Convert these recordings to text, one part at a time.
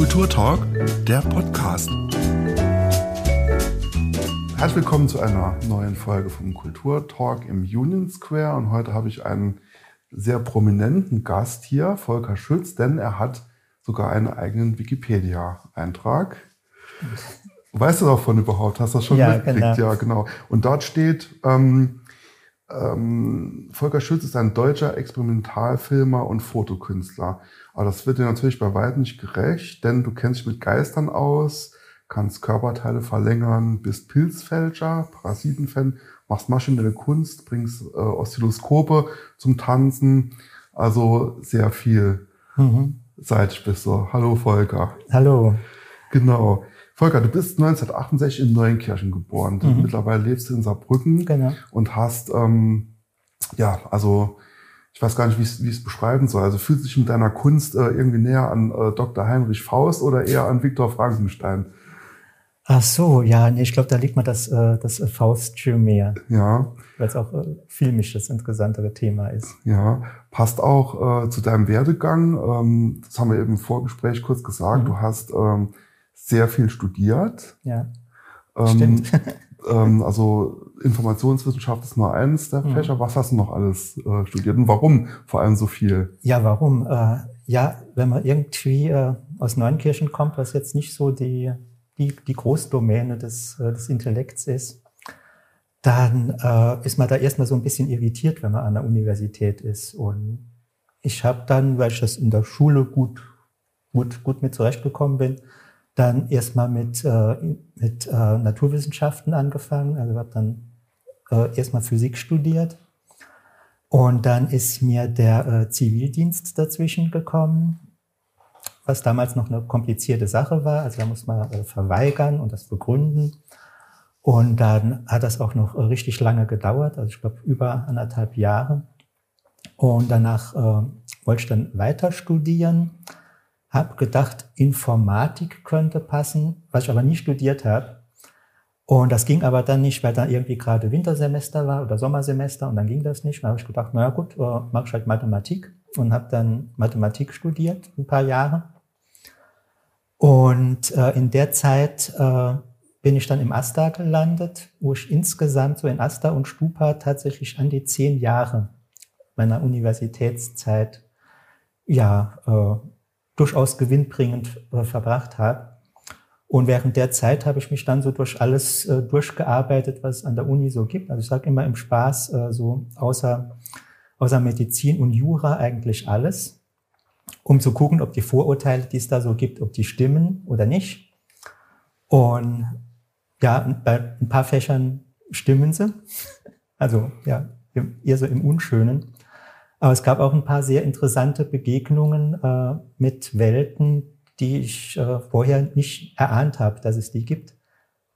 Kulturtalk, der Podcast. Herzlich willkommen zu einer neuen Folge vom Kulturtalk im Union Square. Und heute habe ich einen sehr prominenten Gast hier, Volker Schütz, denn er hat sogar einen eigenen Wikipedia-Eintrag. Weißt du davon überhaupt? Hast du das schon Ja, mitgekriegt? genau. Ja, genau. Und dort steht, ähm, ähm, Volker Schütz ist ein deutscher Experimentalfilmer und Fotokünstler. Aber das wird dir natürlich bei weitem nicht gerecht, denn du kennst dich mit Geistern aus, kannst Körperteile verlängern, bist Pilzfälscher, Parasitenfan, machst maschinelle Kunst, bringst äh, Oszilloskope zum Tanzen. Also sehr viel Mhm. seitig bist du. Hallo Volker. Hallo. Genau. Volker, du bist 1968 in Neuenkirchen geboren. Mhm. Mittlerweile lebst du in Saarbrücken Genau. und hast, ähm, ja, also ich weiß gar nicht, wie ich es- beschreiben soll. Also fühlst du dich mit deiner Kunst äh, irgendwie näher an äh, Dr. Heinrich Faust oder eher an Viktor Frankenstein? Ach so, ja, nee, ich glaube, da liegt mir das, äh, das Faustsche mehr, Ja, weil es auch äh, filmisch das interessantere Thema ist. ja. Passt auch äh, zu deinem Werdegang. Ähm, das haben wir eben im Vorgespräch kurz gesagt. Mhm. Du hast ähm, sehr viel studiert. Ja, Ähm, stimmt. ähm, also Informationswissenschaft ist nur eins der Mhm. Fächer. Was hast du noch alles äh, studiert und warum vor allem so viel? Ja, warum? Äh, ja, wenn man irgendwie äh, aus Neunkirchen kommt, was jetzt nicht so die, die, die Großdomäne des, äh, des Intellekts ist, dann äh, ist man da erstmal so ein bisschen irritiert, wenn man an der Universität ist. Und ich habe dann, weil ich das in der Schule gut, gut, gut mit zurechtgekommen bin, dann erstmal mit, äh, mit äh, Naturwissenschaften angefangen. Also habe dann äh, erstmal Physik studiert. Und dann ist mir der äh, Zivildienst dazwischen gekommen, was damals noch eine komplizierte Sache war. Also da muss man äh, verweigern und das begründen. Und dann hat das auch noch äh, richtig lange gedauert, also ich glaube über anderthalb Jahre. Und danach äh, wollte ich dann weiter studieren, habe gedacht, Informatik könnte passen, was ich aber nie studiert habe. Und das ging aber dann nicht, weil da irgendwie gerade Wintersemester war oder Sommersemester und dann ging das nicht. Dann habe ich gedacht, naja gut, äh, mache ich halt Mathematik und habe dann Mathematik studiert, ein paar Jahre. Und äh, in der Zeit äh, bin ich dann im AStA gelandet, wo ich insgesamt so in AStA und Stupa tatsächlich an die zehn Jahre meiner Universitätszeit ja äh, durchaus gewinnbringend äh, verbracht habe. Und während der Zeit habe ich mich dann so durch alles äh, durchgearbeitet, was es an der Uni so gibt. Also ich sage immer im Spaß, äh, so außer, außer Medizin und Jura eigentlich alles, um zu gucken, ob die Vorurteile, die es da so gibt, ob die stimmen oder nicht. Und ja, bei ein paar Fächern stimmen sie. Also ja, eher so im Unschönen. Aber es gab auch ein paar sehr interessante Begegnungen äh, mit Welten, die ich äh, vorher nicht erahnt habe, dass es die gibt.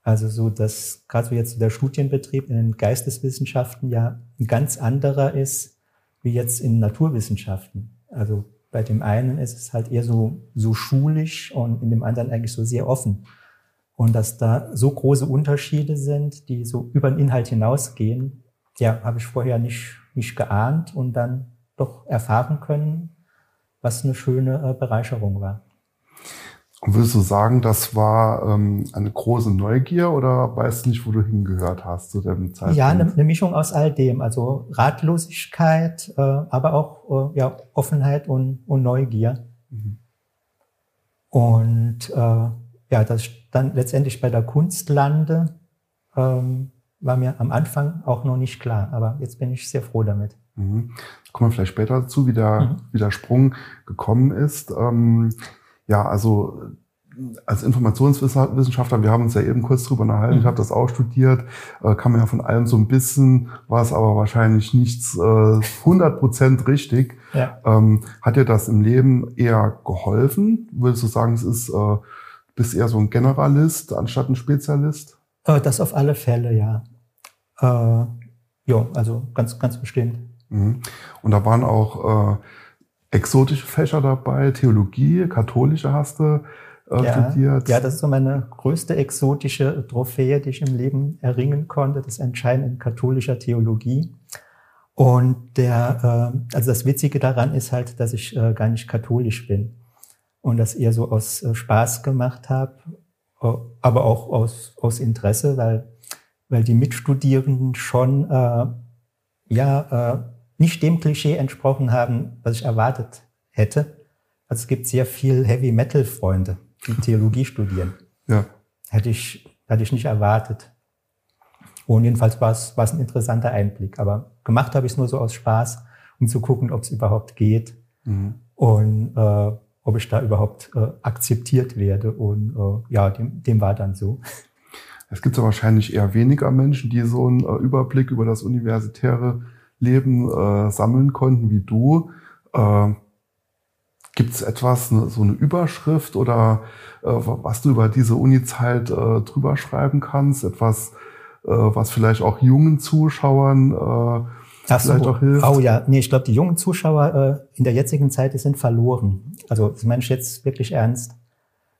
Also so, dass gerade so jetzt der Studienbetrieb in den Geisteswissenschaften ja ein ganz anderer ist wie jetzt in Naturwissenschaften. Also bei dem einen ist es halt eher so, so schulisch und in dem anderen eigentlich so sehr offen. Und dass da so große Unterschiede sind, die so über den Inhalt hinausgehen, ja, habe ich vorher nicht, nicht geahnt und dann doch erfahren können, was eine schöne äh, Bereicherung war. Und würdest du sagen, das war ähm, eine große Neugier oder weißt du nicht, wo du hingehört hast zu dem Zeitpunkt? Ja, eine, eine Mischung aus all dem, also Ratlosigkeit, äh, aber auch äh, ja, Offenheit und, und Neugier. Mhm. Und äh, ja, dass ich dann letztendlich bei der Kunst lande, ähm, war mir am Anfang auch noch nicht klar, aber jetzt bin ich sehr froh damit. Mhm. Kommen wir vielleicht später dazu, wie der, Mhm. wie der Sprung gekommen ist. Ähm, ja, also als Informationswissenschaftler, wir haben uns ja eben kurz drüber unterhalten, Mhm. ich habe das auch studiert, äh, kann man ja von allem so ein bisschen, war es aber wahrscheinlich nichts äh, 100% richtig. Ja. Ähm, hat dir das im Leben eher geholfen? Würdest du sagen, es ist, äh, bist eher so ein Generalist anstatt ein Spezialist? Äh, das auf alle Fälle, ja. Äh, ja, also ganz, ganz bestimmt. Mhm. Und da waren auch äh, exotische Fächer dabei, Theologie, katholische hast du äh, ja, studiert. ja, das ist so meine größte exotische Trophäe, die ich im Leben erringen konnte, das Entscheiden in katholischer Theologie. Und der, äh, also das Witzige daran ist halt, dass ich äh, gar nicht katholisch bin. und das eher so aus äh, Spaß gemacht habe, äh, aber auch aus, aus Interesse, weil, weil die Mitstudierenden schon äh, ja äh, nicht dem Klischee entsprochen haben, was ich erwartet hätte. Also es gibt sehr viel Heavy Metal Freunde, die Theologie studieren. Ja. Hätte ich, hätte ich nicht erwartet. Und jedenfalls war es, war es ein interessanter Einblick. Aber gemacht habe ich es nur so aus Spaß, um zu gucken, ob es überhaupt geht. Mhm. Und äh, ob ich da überhaupt äh, akzeptiert werde. Und äh, ja, dem, dem war dann so. Es gibt ja wahrscheinlich eher weniger Menschen, die so einen äh, Überblick über das universitäre Leben äh, sammeln konnten wie du. Äh, Gibt es etwas, ne, so eine Überschrift oder äh, was du über diese Uni-Zeit äh, drüber schreiben kannst? Etwas, äh, was vielleicht auch jungen Zuschauern äh, Ach vielleicht so. auch hilft? Oh ja, nee, ich glaube, die jungen Zuschauer äh, in der jetzigen Zeit, die sind verloren. Also das meine ich jetzt wirklich ernst,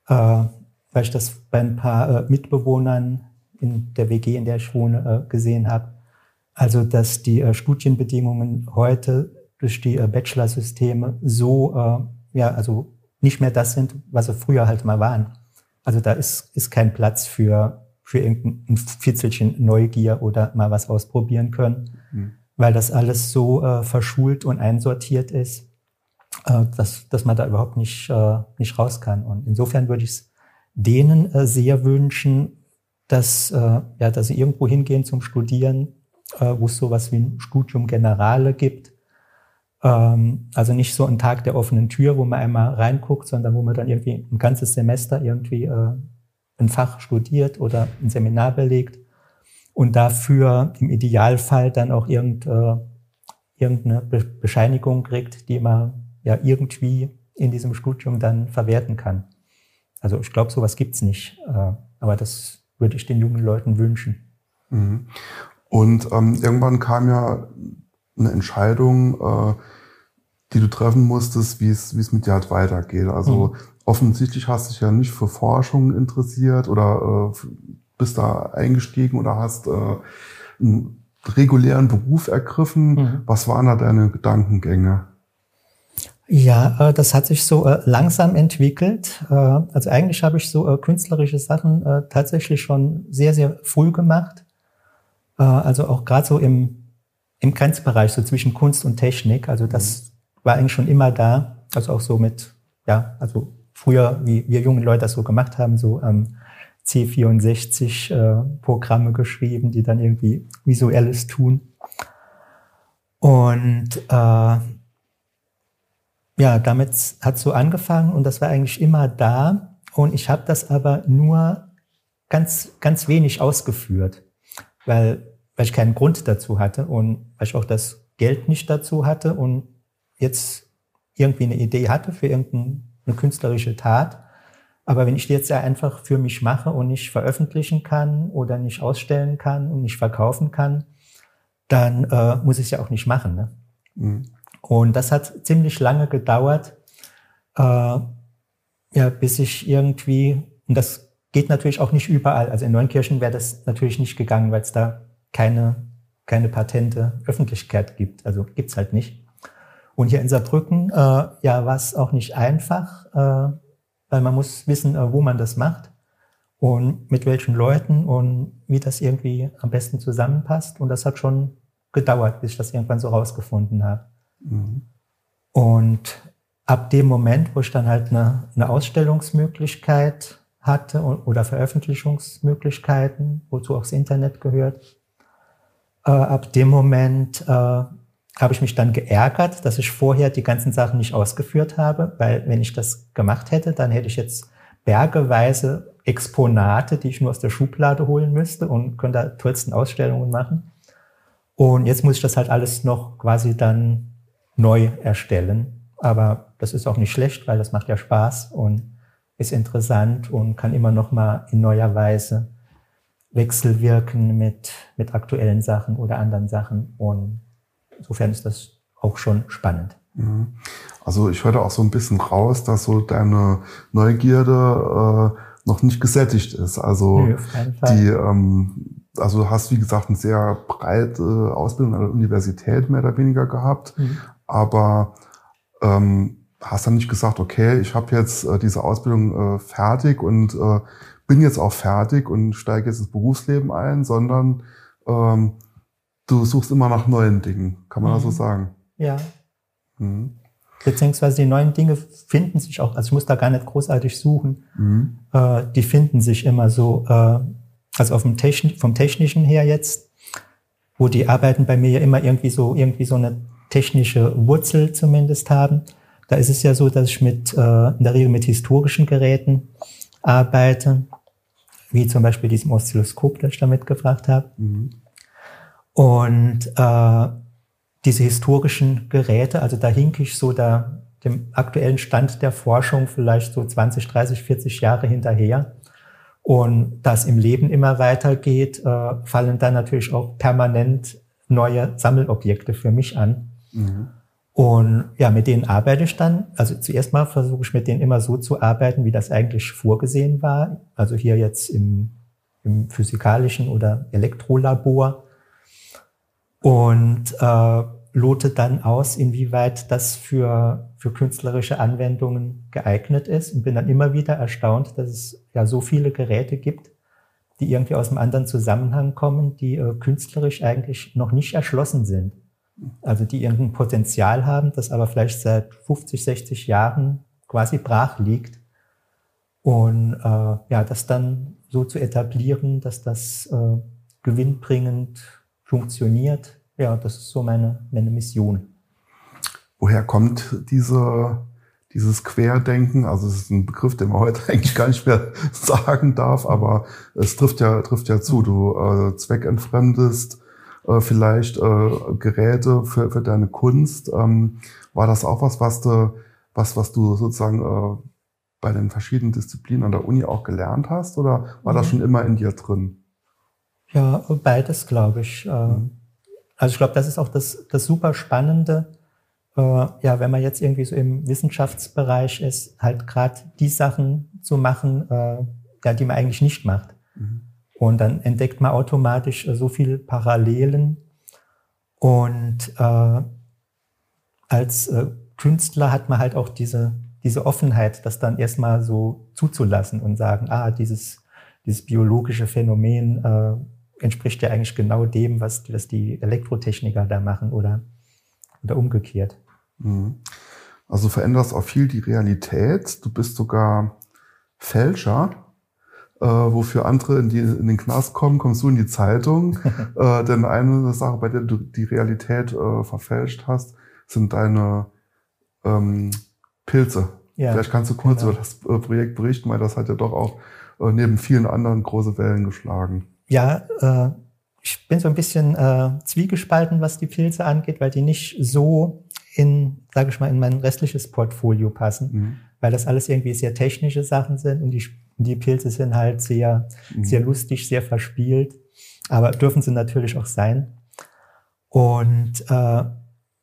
äh, weil ich das bei ein paar äh, Mitbewohnern in der WG, in der ich wohne, äh, gesehen habe. Also dass die äh, Studienbedingungen heute durch die äh, Bachelorsysteme so äh, ja, also nicht mehr das sind, was sie früher halt mal waren. Also da ist, ist kein Platz für, für irgendein Fitzelchen Neugier oder mal was ausprobieren können, mhm. weil das alles so äh, verschult und einsortiert ist, äh, dass, dass man da überhaupt nicht, äh, nicht raus kann. Und insofern würde ich es denen äh, sehr wünschen, dass, äh, ja, dass sie irgendwo hingehen zum Studieren, wo es sowas wie ein Studium Generale gibt, ähm, also nicht so ein Tag der offenen Tür, wo man einmal reinguckt, sondern wo man dann irgendwie ein ganzes Semester irgendwie äh, ein Fach studiert oder ein Seminar belegt und dafür im Idealfall dann auch äh, irgendeine Be Bescheinigung kriegt, die man ja irgendwie in diesem Studium dann verwerten kann. Also ich glaube, sowas gibt's nicht, äh, aber das würde ich den jungen Leuten wünschen. Und ähm, irgendwann kam ja eine Entscheidung, äh, die du treffen musstest, wie es, wie es mit dir halt weitergeht. Also mhm. offensichtlich hast du dich ja nicht für Forschung interessiert oder äh, bist da eingestiegen oder hast äh, einen regulären Beruf ergriffen. Mhm. Was waren da deine Gedankengänge? Ja, äh, das hat sich so äh, langsam entwickelt. Äh, also eigentlich habe ich so künstlerische Sachen tatsächlich schon sehr, sehr früh gemacht. Äh, also auch gerade so im, im Grenzbereich, so zwischen Kunst und Technik. Also das mhm war eigentlich schon immer da. Also auch so mit, ja, also früher, wie wir jungen Leute das so gemacht haben, so ähm, C64 äh, Programme geschrieben, die dann irgendwie visuelles tun. Und äh, ja, damit hat so angefangen und das war eigentlich immer da. Und ich habe das aber nur ganz, ganz wenig ausgeführt, weil, weil ich keinen Grund dazu hatte und weil ich auch das Geld nicht dazu hatte und jetzt irgendwie eine Idee hatte für irgendeine künstlerische Tat. Aber wenn ich die jetzt ja einfach für mich mache und nicht veröffentlichen kann oder nicht ausstellen kann und nicht verkaufen kann, dann äh, muss ich es ja auch nicht machen. Ne? Mhm. Und das hat ziemlich lange gedauert, äh, ja, bis ich irgendwie, und das geht natürlich auch nicht überall. Also in Neunkirchen wäre das natürlich nicht gegangen, weil es da keine, keine patente Öffentlichkeit gibt. Also gibt's halt nicht. Und hier in Saarbrücken, äh, ja, war es auch nicht einfach, äh, weil man muss wissen, äh, wo man das macht und mit welchen Leuten und wie das irgendwie am besten zusammenpasst. Und das hat schon gedauert, bis ich das irgendwann so rausgefunden habe. Mhm. Und ab dem Moment, wo ich dann halt eine, eine Ausstellungsmöglichkeit hatte oder Veröffentlichungsmöglichkeiten, wozu auch das Internet gehört, äh, ab dem Moment äh, habe ich mich dann geärgert, dass ich vorher die ganzen Sachen nicht ausgeführt habe, weil wenn ich das gemacht hätte, dann hätte ich jetzt bergeweise Exponate, die ich nur aus der Schublade holen müsste und könnte da tollsten Ausstellungen machen. Und jetzt muss ich das halt alles noch quasi dann neu erstellen. Aber das ist auch nicht schlecht, weil das macht ja Spaß und ist interessant und kann immer noch mal in neuer Weise wechselwirken mit, mit aktuellen Sachen oder anderen Sachen. Und insofern ist das auch schon spannend. Also ich höre auch so ein bisschen raus, dass so deine Neugierde äh, noch nicht gesättigt ist. Also Nö, die, ähm, also du hast wie gesagt eine sehr breite Ausbildung an der Universität mehr oder weniger gehabt, mhm. aber ähm, hast dann nicht gesagt, okay, ich habe jetzt äh, diese Ausbildung äh, fertig und äh, bin jetzt auch fertig und steige jetzt ins Berufsleben ein, sondern ähm, du suchst immer nach neuen Dingen, kann man mhm. so sagen. Ja. Mhm. Beziehungsweise die neuen Dinge finden sich auch, also ich muss da gar nicht großartig suchen, mhm. äh, die finden sich immer so, äh, also auf dem Techn vom Technischen her jetzt, wo die Arbeiten bei mir ja immer irgendwie so, irgendwie so eine technische Wurzel zumindest haben. Da ist es ja so, dass ich mit, äh, in der Regel mit historischen Geräten arbeite, wie zum Beispiel diesem Oszilloskop, das ich da mitgebracht habe. Mhm. Und äh, diese historischen Geräte, also da hink ich so da dem aktuellen Stand der Forschung vielleicht so 20, 30, 40 Jahre hinterher. Und das im Leben immer weitergeht, äh, fallen dann natürlich auch permanent neue Sammelobjekte für mich an. Mhm. Und ja, mit denen arbeite ich dann. Also zuerst mal versuche ich mit denen immer so zu arbeiten, wie das eigentlich vorgesehen war. Also hier jetzt im, im physikalischen oder Elektrolabor. Und äh, lote dann aus, inwieweit das für, für künstlerische Anwendungen geeignet ist und bin dann immer wieder erstaunt, dass es ja so viele Geräte gibt, die irgendwie aus einem anderen Zusammenhang kommen, die äh, künstlerisch eigentlich noch nicht erschlossen sind. Also die irgendein Potenzial haben, das aber vielleicht seit 50, 60 Jahren quasi brach liegt. Und äh, ja, das dann so zu etablieren, dass das äh, gewinnbringend funktioniert, ja, das ist so meine, meine Mission. Woher kommt diese, dieses Querdenken? Also es ist ein Begriff, den man heute eigentlich gar nicht mehr sagen darf, aber es trifft ja, trifft ja zu. Du äh, zweckentfremdest äh, vielleicht äh, Geräte für, für deine Kunst. Ähm, war das auch was, was du, was, was du sozusagen äh, bei den verschiedenen Disziplinen an der Uni auch gelernt hast oder war mhm. das schon immer in dir drin? Ja, beides, glaube ich. Äh, mhm. Also ich glaube, das ist auch das, das super Spannende. Äh, ja, wenn man jetzt irgendwie so im Wissenschaftsbereich ist, halt gerade die Sachen zu machen, äh, ja, die man eigentlich nicht macht. Mhm. Und dann entdeckt man automatisch äh, so viele Parallelen. Und äh, als äh, Künstler hat man halt auch diese, diese Offenheit, das dann erstmal so zuzulassen und sagen, ah, dieses, dieses biologische Phänomen äh, entspricht ja eigentlich genau dem, was, was die Elektrotechniker da machen oder, oder umgekehrt. Mhm. Also veränderst auch viel die Realität. Du bist sogar Fälscher äh, wofür andere in, die, in den Knast kommen, kommst du in die Zeitung. äh, denn eine Sache, bei der du die Realität äh, verfälscht hast, sind deine ähm, Pilze. Ja, Vielleicht kannst du kurz genau. über das äh, Projekt berichten, weil das hat ja doch auch äh, neben vielen anderen große Wellen geschlagen. Ja, äh, ich bin so ein bisschen äh, zwiegespalten, was die Pilze angeht, weil die nicht so in, sage ich mal, in mein restliches Portfolio passen, mhm. weil das alles irgendwie sehr technische Sachen sind und die die Pilze sind halt sehr, mhm. sehr lustig, sehr verspielt, aber dürfen sie natürlich auch sein. Und äh,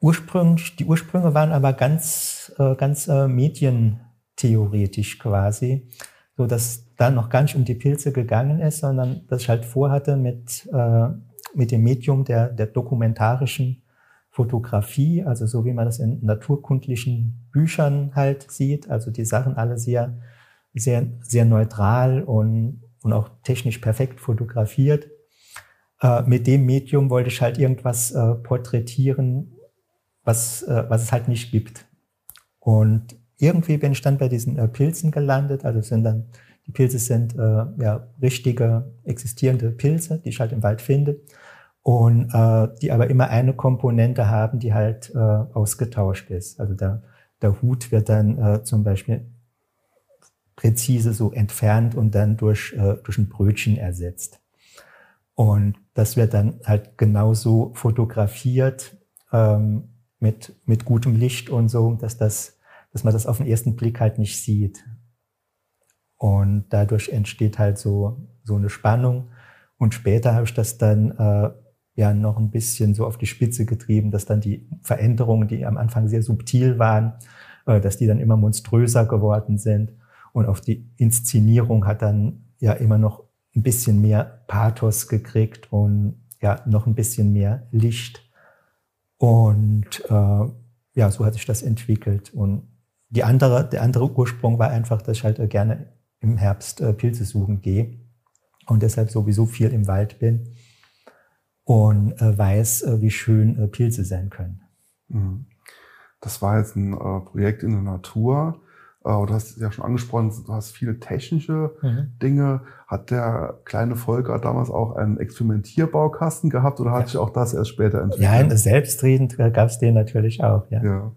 ursprünglich, die Ursprünge waren aber ganz, äh, ganz äh, medientheoretisch quasi, so dass da noch gar nicht um die Pilze gegangen ist, sondern dass ich halt vorhatte mit, äh, mit dem Medium der, der dokumentarischen Fotografie, also so wie man das in naturkundlichen Büchern halt sieht, also die Sachen alle sehr sehr, sehr neutral und, und auch technisch perfekt fotografiert. Äh, mit dem Medium wollte ich halt irgendwas äh, porträtieren, was, äh, was es halt nicht gibt. Und irgendwie bin ich dann bei diesen äh, Pilzen gelandet. Also sind dann, die Pilze sind äh, ja richtige existierende Pilze, die ich halt im Wald finde. Und äh, die aber immer eine Komponente haben, die halt äh, ausgetauscht ist. Also der, der Hut wird dann äh, zum Beispiel präzise so entfernt und dann durch, äh, durch ein Brötchen ersetzt. Und das wird dann halt genauso fotografiert ähm, mit, mit gutem Licht und so, dass, das, dass man das auf den ersten Blick halt nicht sieht. Und dadurch entsteht halt so, so eine Spannung. Und später habe ich das dann äh, ja noch ein bisschen so auf die Spitze getrieben, dass dann die Veränderungen, die am Anfang sehr subtil waren, äh, dass die dann immer monströser geworden sind. Und auf die Inszenierung hat dann ja immer noch ein bisschen mehr Pathos gekriegt und ja, noch ein bisschen mehr Licht. Und äh, ja, so hat sich das entwickelt. Und die andere, der andere Ursprung war einfach, dass ich halt gerne im Herbst äh, Pilze suchen gehe und deshalb sowieso viel im Wald bin und äh, weiß, äh, wie schön äh, Pilze sein können. Mhm. Das war jetzt ein äh, Projekt in der Natur. Äh, du hast es ja schon angesprochen, du hast viele technische mhm. Dinge. Hat der kleine Volker damals auch einen Experimentierbaukasten gehabt oder hat ja. sich auch das erst später entwickelt? Ja, selbstredend gab es den natürlich auch, ja. ja.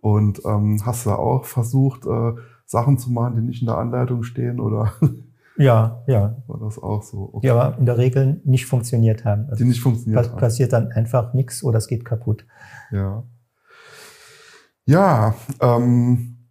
Und ähm, hast du da auch versucht, äh, Sachen zu machen, die nicht in der Anleitung stehen oder? Ja, ja. War das auch so? Okay. Die aber in der Regel nicht funktioniert haben. Also die nicht funktioniert haben. Passiert dann einfach nichts oder es geht kaputt. Ja. Ja, ähm,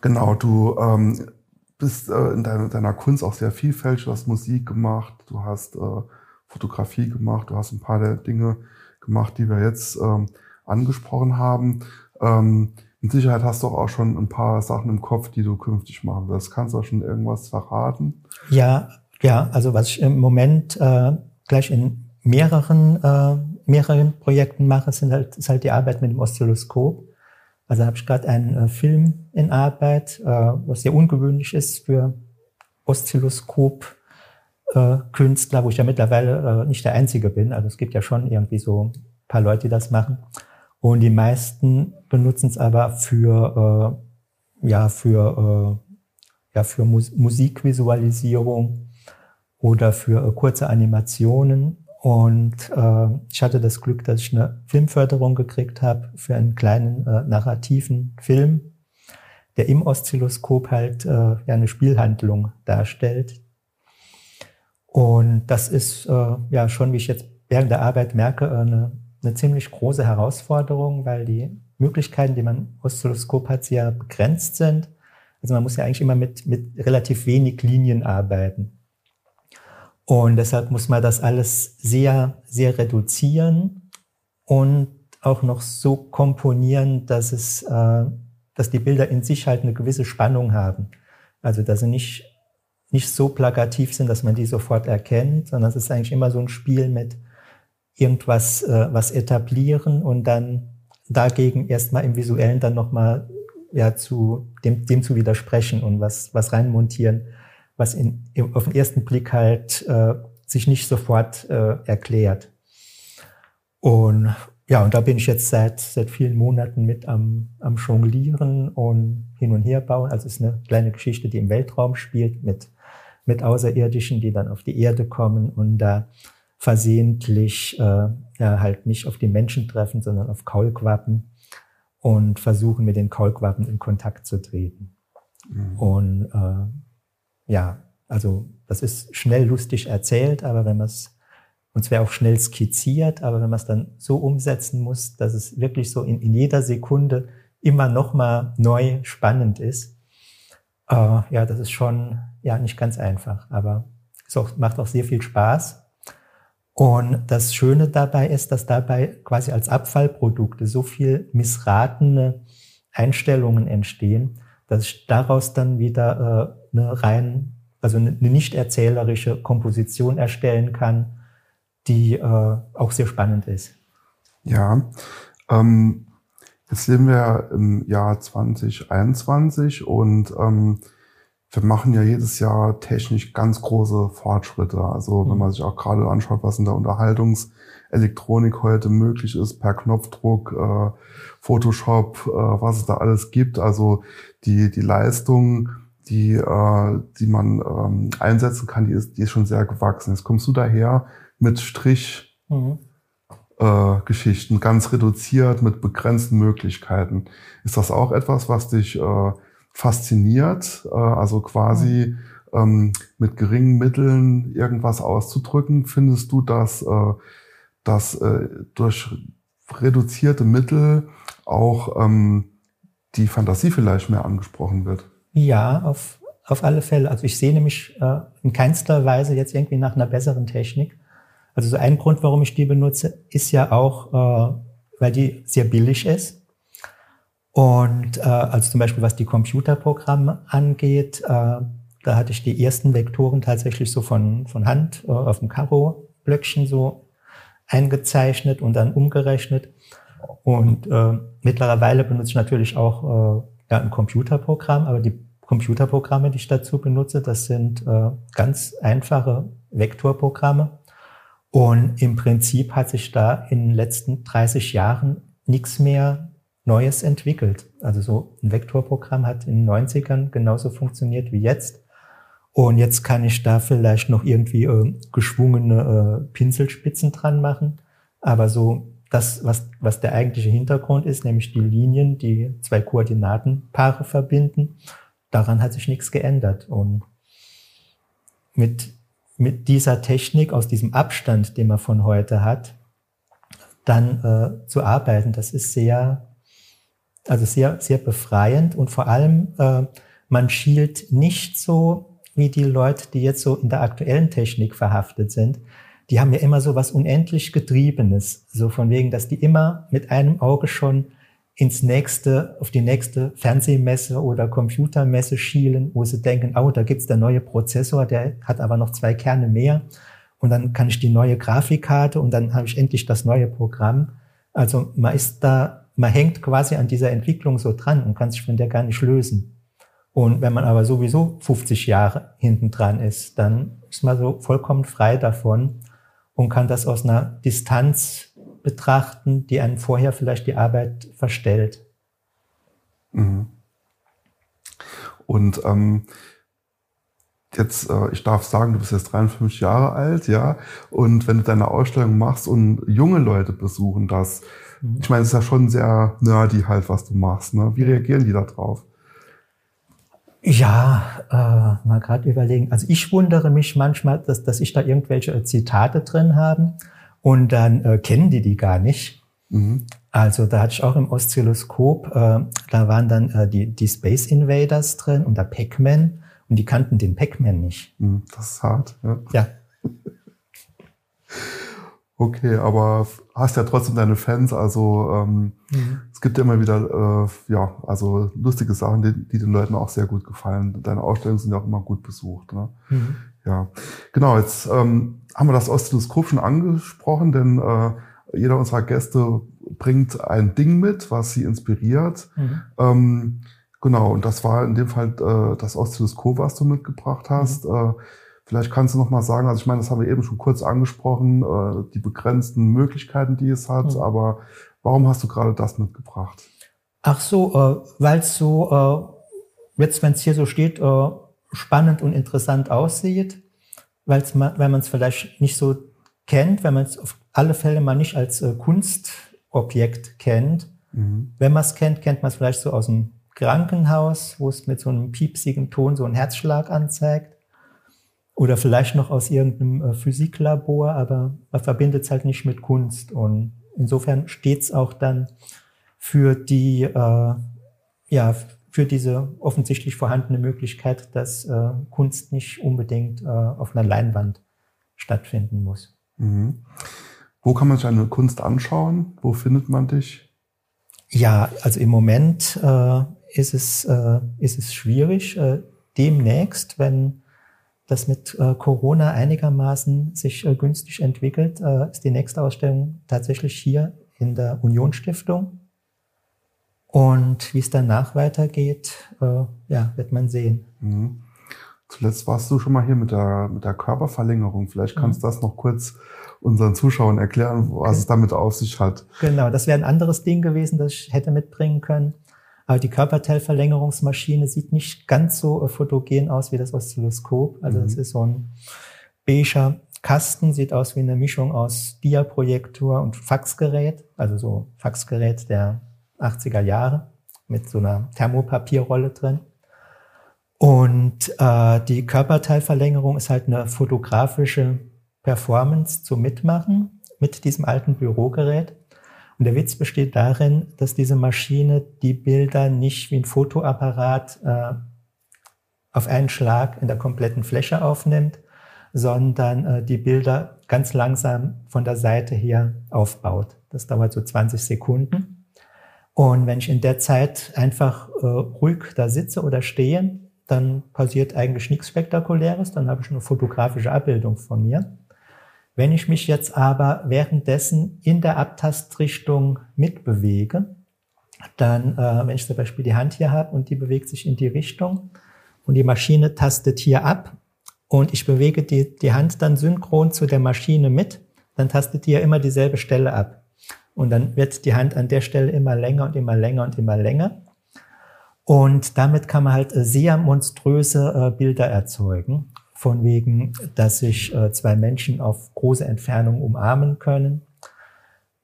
genau, du ähm, bist äh, in deiner, deiner Kunst auch sehr vielfältig. Du hast Musik gemacht, du hast äh, Fotografie gemacht, du hast ein paar der Dinge gemacht, die wir jetzt ähm, angesprochen haben. Ähm, mit Sicherheit hast du auch schon ein paar Sachen im Kopf, die du künftig machen wirst. Kannst du auch schon irgendwas verraten? Ja, ja, also was ich im Moment äh, gleich in mehreren, äh, mehreren Projekten mache, sind halt, ist halt die Arbeit mit dem Oszilloskop. Also habe ich gerade einen äh, Film in Arbeit, äh, was sehr ungewöhnlich ist für Oszilloskop-Künstler, äh, wo ich ja mittlerweile äh, nicht der Einzige bin. Also es gibt ja schon irgendwie so ein paar Leute, die das machen. Und die meisten benutzen es aber für, äh, ja, für, äh, ja, für Mus Musikvisualisierung oder für äh, kurze Animationen und äh, ich hatte das Glück, dass ich eine Filmförderung gekriegt habe für einen kleinen äh, narrativen Film, der im Oszilloskop halt äh, ja, eine Spielhandlung darstellt. Und das ist ja schon, wie ich jetzt während der Arbeit merke, eine, eine ziemlich große Herausforderung, weil die Möglichkeiten, die man Oszilloskop hat, sehr begrenzt sind. Also man muss ja eigentlich immer mit, mit relativ wenig Linien arbeiten. Und deshalb muss man das alles sehr, sehr reduzieren und auch noch so komponieren, dass es, äh, dass die Bilder in sich halt eine gewisse Spannung haben. Also, dass sie nicht, nicht so plakativ sind, dass man die sofort erkennt, sondern es ist eigentlich immer so ein Spiel mit irgendwas, äh, was etablieren und dann dagegen erstmal im Visuellen dann nochmal ja, zu dem, dem zu widersprechen und was, was reinmontieren was in, auf den ersten Blick halt äh, sich nicht sofort äh, erklärt. Und ja, und da bin ich jetzt seit, seit vielen Monaten mit am, am Jonglieren und hin und her bauen. Also es ist eine kleine Geschichte, die im Weltraum spielt mit, mit Außerirdischen, die dann auf die Erde kommen und da versehentlich äh, halt nicht auf die Menschen treffen, sondern auf Kaulquappen und versuchen mit den Kaulquappen in Kontakt zu treten. Mhm. Und äh, ja, also das ist schnell lustig erzählt, aber wenn man es, und zwar auch schnell skizziert, aber wenn man es dann so umsetzen muss, dass es wirklich so in, in jeder Sekunde immer noch mal neu spannend ist, äh, ja, das ist schon ja nicht ganz einfach, aber es auch, macht auch sehr viel Spaß. Und das Schöne dabei ist, dass dabei quasi als Abfallprodukte so viel missratene Einstellungen entstehen, dass ich daraus dann wieder äh, eine rein, also eine nicht erzählerische Komposition erstellen kann, die äh, auch sehr spannend ist. Ja, ähm, jetzt leben wir im Jahr 2021 und ähm, wir machen ja jedes Jahr technisch ganz große Fortschritte. Also wenn mhm. man sich auch gerade anschaut, was in der Unterhaltungselektronik heute möglich ist, per Knopfdruck, äh, Photoshop, äh, was es da alles gibt. Also die, die Leistung, die, äh, die man ähm, einsetzen kann, die ist, die ist schon sehr gewachsen. Jetzt kommst du daher mit Strich. Mhm. Äh, Geschichten, ganz reduziert mit begrenzten Möglichkeiten. Ist das auch etwas, was dich äh, fasziniert, äh, also quasi ähm, mit geringen Mitteln irgendwas auszudrücken. Findest du, dass, äh, dass äh, durch reduzierte Mittel auch ähm, die Fantasie vielleicht mehr angesprochen wird? Ja, auf, auf alle Fälle. Also ich sehe nämlich äh, in keinster Weise jetzt irgendwie nach einer besseren Technik. Also so ein Grund, warum ich die benutze, ist ja auch, äh, weil die sehr billig ist und äh, also zum Beispiel was die Computerprogramme angeht, äh, da hatte ich die ersten Vektoren tatsächlich so von, von Hand äh, auf dem Karo-Blöckchen so eingezeichnet und dann umgerechnet. Und äh, mittlerweile benutze ich natürlich auch äh, ja, ein Computerprogramm, aber die Computerprogramme, die ich dazu benutze, das sind äh, ganz einfache Vektorprogramme. Und im Prinzip hat sich da in den letzten 30 Jahren nichts mehr Neues entwickelt. Also so ein Vektorprogramm hat in den 90ern genauso funktioniert wie jetzt. Und jetzt kann ich da vielleicht noch irgendwie äh, geschwungene äh, Pinselspitzen dran machen. Aber so das, was, was der eigentliche Hintergrund ist, nämlich die Linien, die zwei Koordinatenpaare verbinden, daran hat sich nichts geändert. Und mit, mit dieser Technik, aus diesem Abstand, den man von heute hat, dann äh, zu arbeiten, das ist sehr, also sehr, sehr befreiend und vor allem, äh, man schielt nicht so wie die Leute, die jetzt so in der aktuellen Technik verhaftet sind, die haben ja immer so was unendlich Getriebenes, so von wegen, dass die immer mit einem Auge schon ins nächste, auf die nächste Fernsehmesse oder Computermesse schielen, wo sie denken, oh, da gibt's der neue Prozessor, der hat aber noch zwei Kerne mehr. Und dann kann ich die neue Grafikkarte und dann habe ich endlich das neue Programm. Also man ist da, man hängt quasi an dieser Entwicklung so dran und kann sich von der gar nicht lösen. Und wenn man aber sowieso 50 Jahre hinten dran ist, dann ist man so vollkommen frei davon und kann das aus einer Distanz betrachten, die einen vorher vielleicht die Arbeit verstellt. Mhm. Und ähm, jetzt, äh, ich darf sagen, du bist jetzt 53 Jahre alt, ja, und wenn du deine Ausstellung machst und junge Leute besuchen das. Ich meine, es ist ja schon sehr nerdy halt, was du machst, ne? Wie reagieren die da drauf? Ja, äh, mal gerade überlegen. Also ich wundere mich manchmal, dass, dass ich da irgendwelche äh, Zitate drin habe und dann äh, kennen die die gar nicht. Mhm. Also da hatte ich auch im Oszilloskop, äh, da waren dann äh, die, die Space Invaders drin und der Pac-Man und die kannten den Pac-Man nicht. Mhm, das ist hart. Ja. ja. Okay, aber hast ja trotzdem deine Fans, also ähm, mhm. es gibt ja immer wieder, äh, ja, also lustige Sachen, die, die, den Leuten auch sehr gut gefallen. Deine Ausstellungen sind ja auch immer gut besucht. Ne? Mhm. Ja, genau, jetzt ähm, haben wir das Oszilloskop schon angesprochen, denn äh, jeder unserer Gäste bringt ein Ding mit, was sie inspiriert. Mhm. Ähm, genau, und das war in dem Fall äh, das Oszilloskop, was du mitgebracht hast. Mhm. Äh, Vielleicht kannst du noch mal sagen, also ich meine, das haben wir eben schon kurz angesprochen, äh, die begrenzten Möglichkeiten, die es hat, mhm. aber warum hast du gerade das mitgebracht? Ach so, äh, weil es so, äh, jetzt wenn es hier so steht, spannend und interessant aussieht, weil's weil man es vielleicht nicht so kennt, wenn man es auf alle Fälle mal nicht als Kunstobjekt kennt. Mhm. Wenn man es kennt, kennt man es vielleicht so aus dem Krankenhaus, wo es mit so einem piepsigen Ton so einen Herzschlag anzeigt. Oder vielleicht noch aus irgendeinem äh, Physiklabor, aber man verbindet es halt nicht mit Kunst. Und insofern steht es auch dann für die, äh, ja, für diese offensichtlich vorhandene Möglichkeit, dass äh, Kunst nicht unbedingt äh, auf einer Leinwand stattfinden muss. Mhm. Wo kann man sich eine Kunst anschauen? Wo findet man dich? Ja, also im Moment äh, ist, es, äh, ist es schwierig. Äh, demnächst, wenn das mit äh, Corona einigermaßen sich äh, günstig entwickelt, äh, ist die nächste Ausstellung tatsächlich hier in der Union Stiftung. Und wie es danach weitergeht, ja, wird man sehen. Mhm. Zuletzt warst du schon mal hier mit der, mit der Körperverlängerung. Vielleicht kannst du mhm. das noch kurz unseren Zuschauern erklären, was okay. es damit auf sich hat. Genau, das wäre ein anderes Ding gewesen, das ich hätte mitbringen können. Aber die Körperteilverlängerungsmaschine sieht nicht ganz so äh, fotogen aus wie das Oszilloskop. Also es mhm. ist so ein beiger Kasten, sieht aus wie eine Mischung aus Diaprojektor und Faxgerät. Also so Faxgerät der 80er Jahre mit so einer Thermopapierrolle drin. Und äh, die Körperteilverlängerung ist halt eine fotografische Performance zum Mitmachen mit diesem alten Bürogerät. Und der Witz besteht darin, dass diese Maschine die Bilder nicht wie ein Fotoapparat äh, auf einen Schlag in der kompletten Fläche aufnimmt, sondern äh, die Bilder ganz langsam von der Seite her aufbaut. Das dauert so 20 Sekunden. Und wenn ich in der Zeit einfach äh, ruhig da sitze oder stehe, dann passiert eigentlich nichts Spektakuläres, dann habe ich eine fotografische Abbildung von mir. Wenn ich mich jetzt aber währenddessen in der Abtastrichtung mitbewege, dann, äh, wenn ich zum Beispiel die Hand hier habe und die bewegt sich in die Richtung und die Maschine tastet hier ab und ich bewege die, die Hand dann synchron zu der Maschine mit, dann tastet die ja immer dieselbe Stelle ab. Und dann wird die Hand an der Stelle immer länger und immer länger und immer länger. Und damit kann man halt sehr monströse äh, Bilder erzeugen. Von wegen, dass sich äh, zwei Menschen auf große Entfernung umarmen können.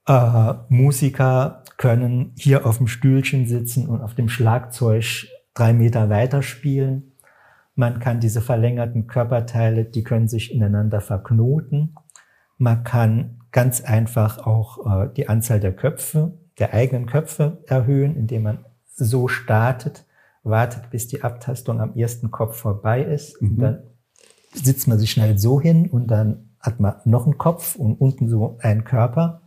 Äh, Musiker können hier auf dem Stühlchen sitzen und auf dem Schlagzeug drei Meter weiter spielen. Man kann diese verlängerten Körperteile, die können sich ineinander verknoten. Man kann ganz einfach auch äh, die Anzahl der Köpfe, der eigenen Köpfe erhöhen, indem man so startet, wartet, bis die Abtastung am ersten Kopf vorbei ist. Mhm. Dann sitzt man sich schnell so hin und dann hat man noch einen Kopf und unten so einen Körper.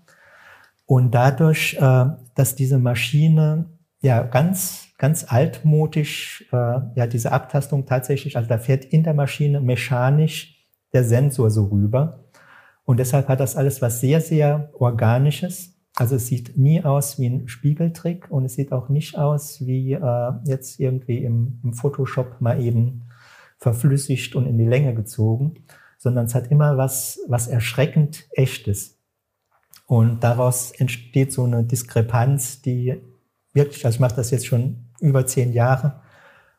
Und dadurch, äh, dass diese Maschine ja ganz, ganz altmodisch, äh, ja diese Abtastung tatsächlich, also da fährt in der Maschine mechanisch der Sensor so rüber. Und deshalb hat das alles was sehr, sehr Organisches. Also es sieht nie aus wie ein Spiegeltrick und es sieht auch nicht aus wie äh, jetzt irgendwie im, im Photoshop mal eben verflüssigt und in die Länge gezogen, sondern es hat immer was, was erschreckend Echtes. Und daraus entsteht so eine Diskrepanz, die wirklich, also ich mache das jetzt schon über zehn Jahre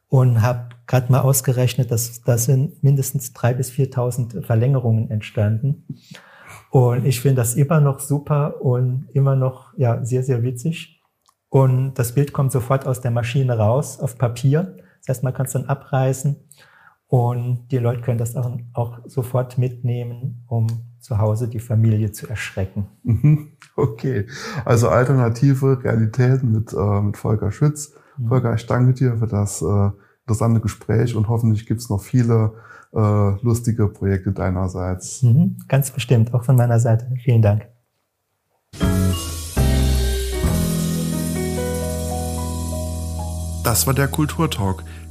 und habe gerade mal ausgerechnet, dass da sind mindestens drei bis 4.000 Verlängerungen entstanden. Und ich finde das immer noch super und immer noch ja sehr, sehr witzig. Und das Bild kommt sofort aus der Maschine raus auf Papier. Das heißt, man kann es dann abreißen und die Leute können das auch, auch sofort mitnehmen, um zu Hause die Familie zu erschrecken. Mhm. Okay, also alternative Realitäten mit, äh, mit Volker Schütz. Mhm. Volker, ich danke dir für das äh, interessante Gespräch und hoffentlich gibt es noch viele äh, lustige Projekte deinerseits. Mhm. Ganz bestimmt, auch von meiner Seite. Vielen Dank. Das war der Kulturtalk.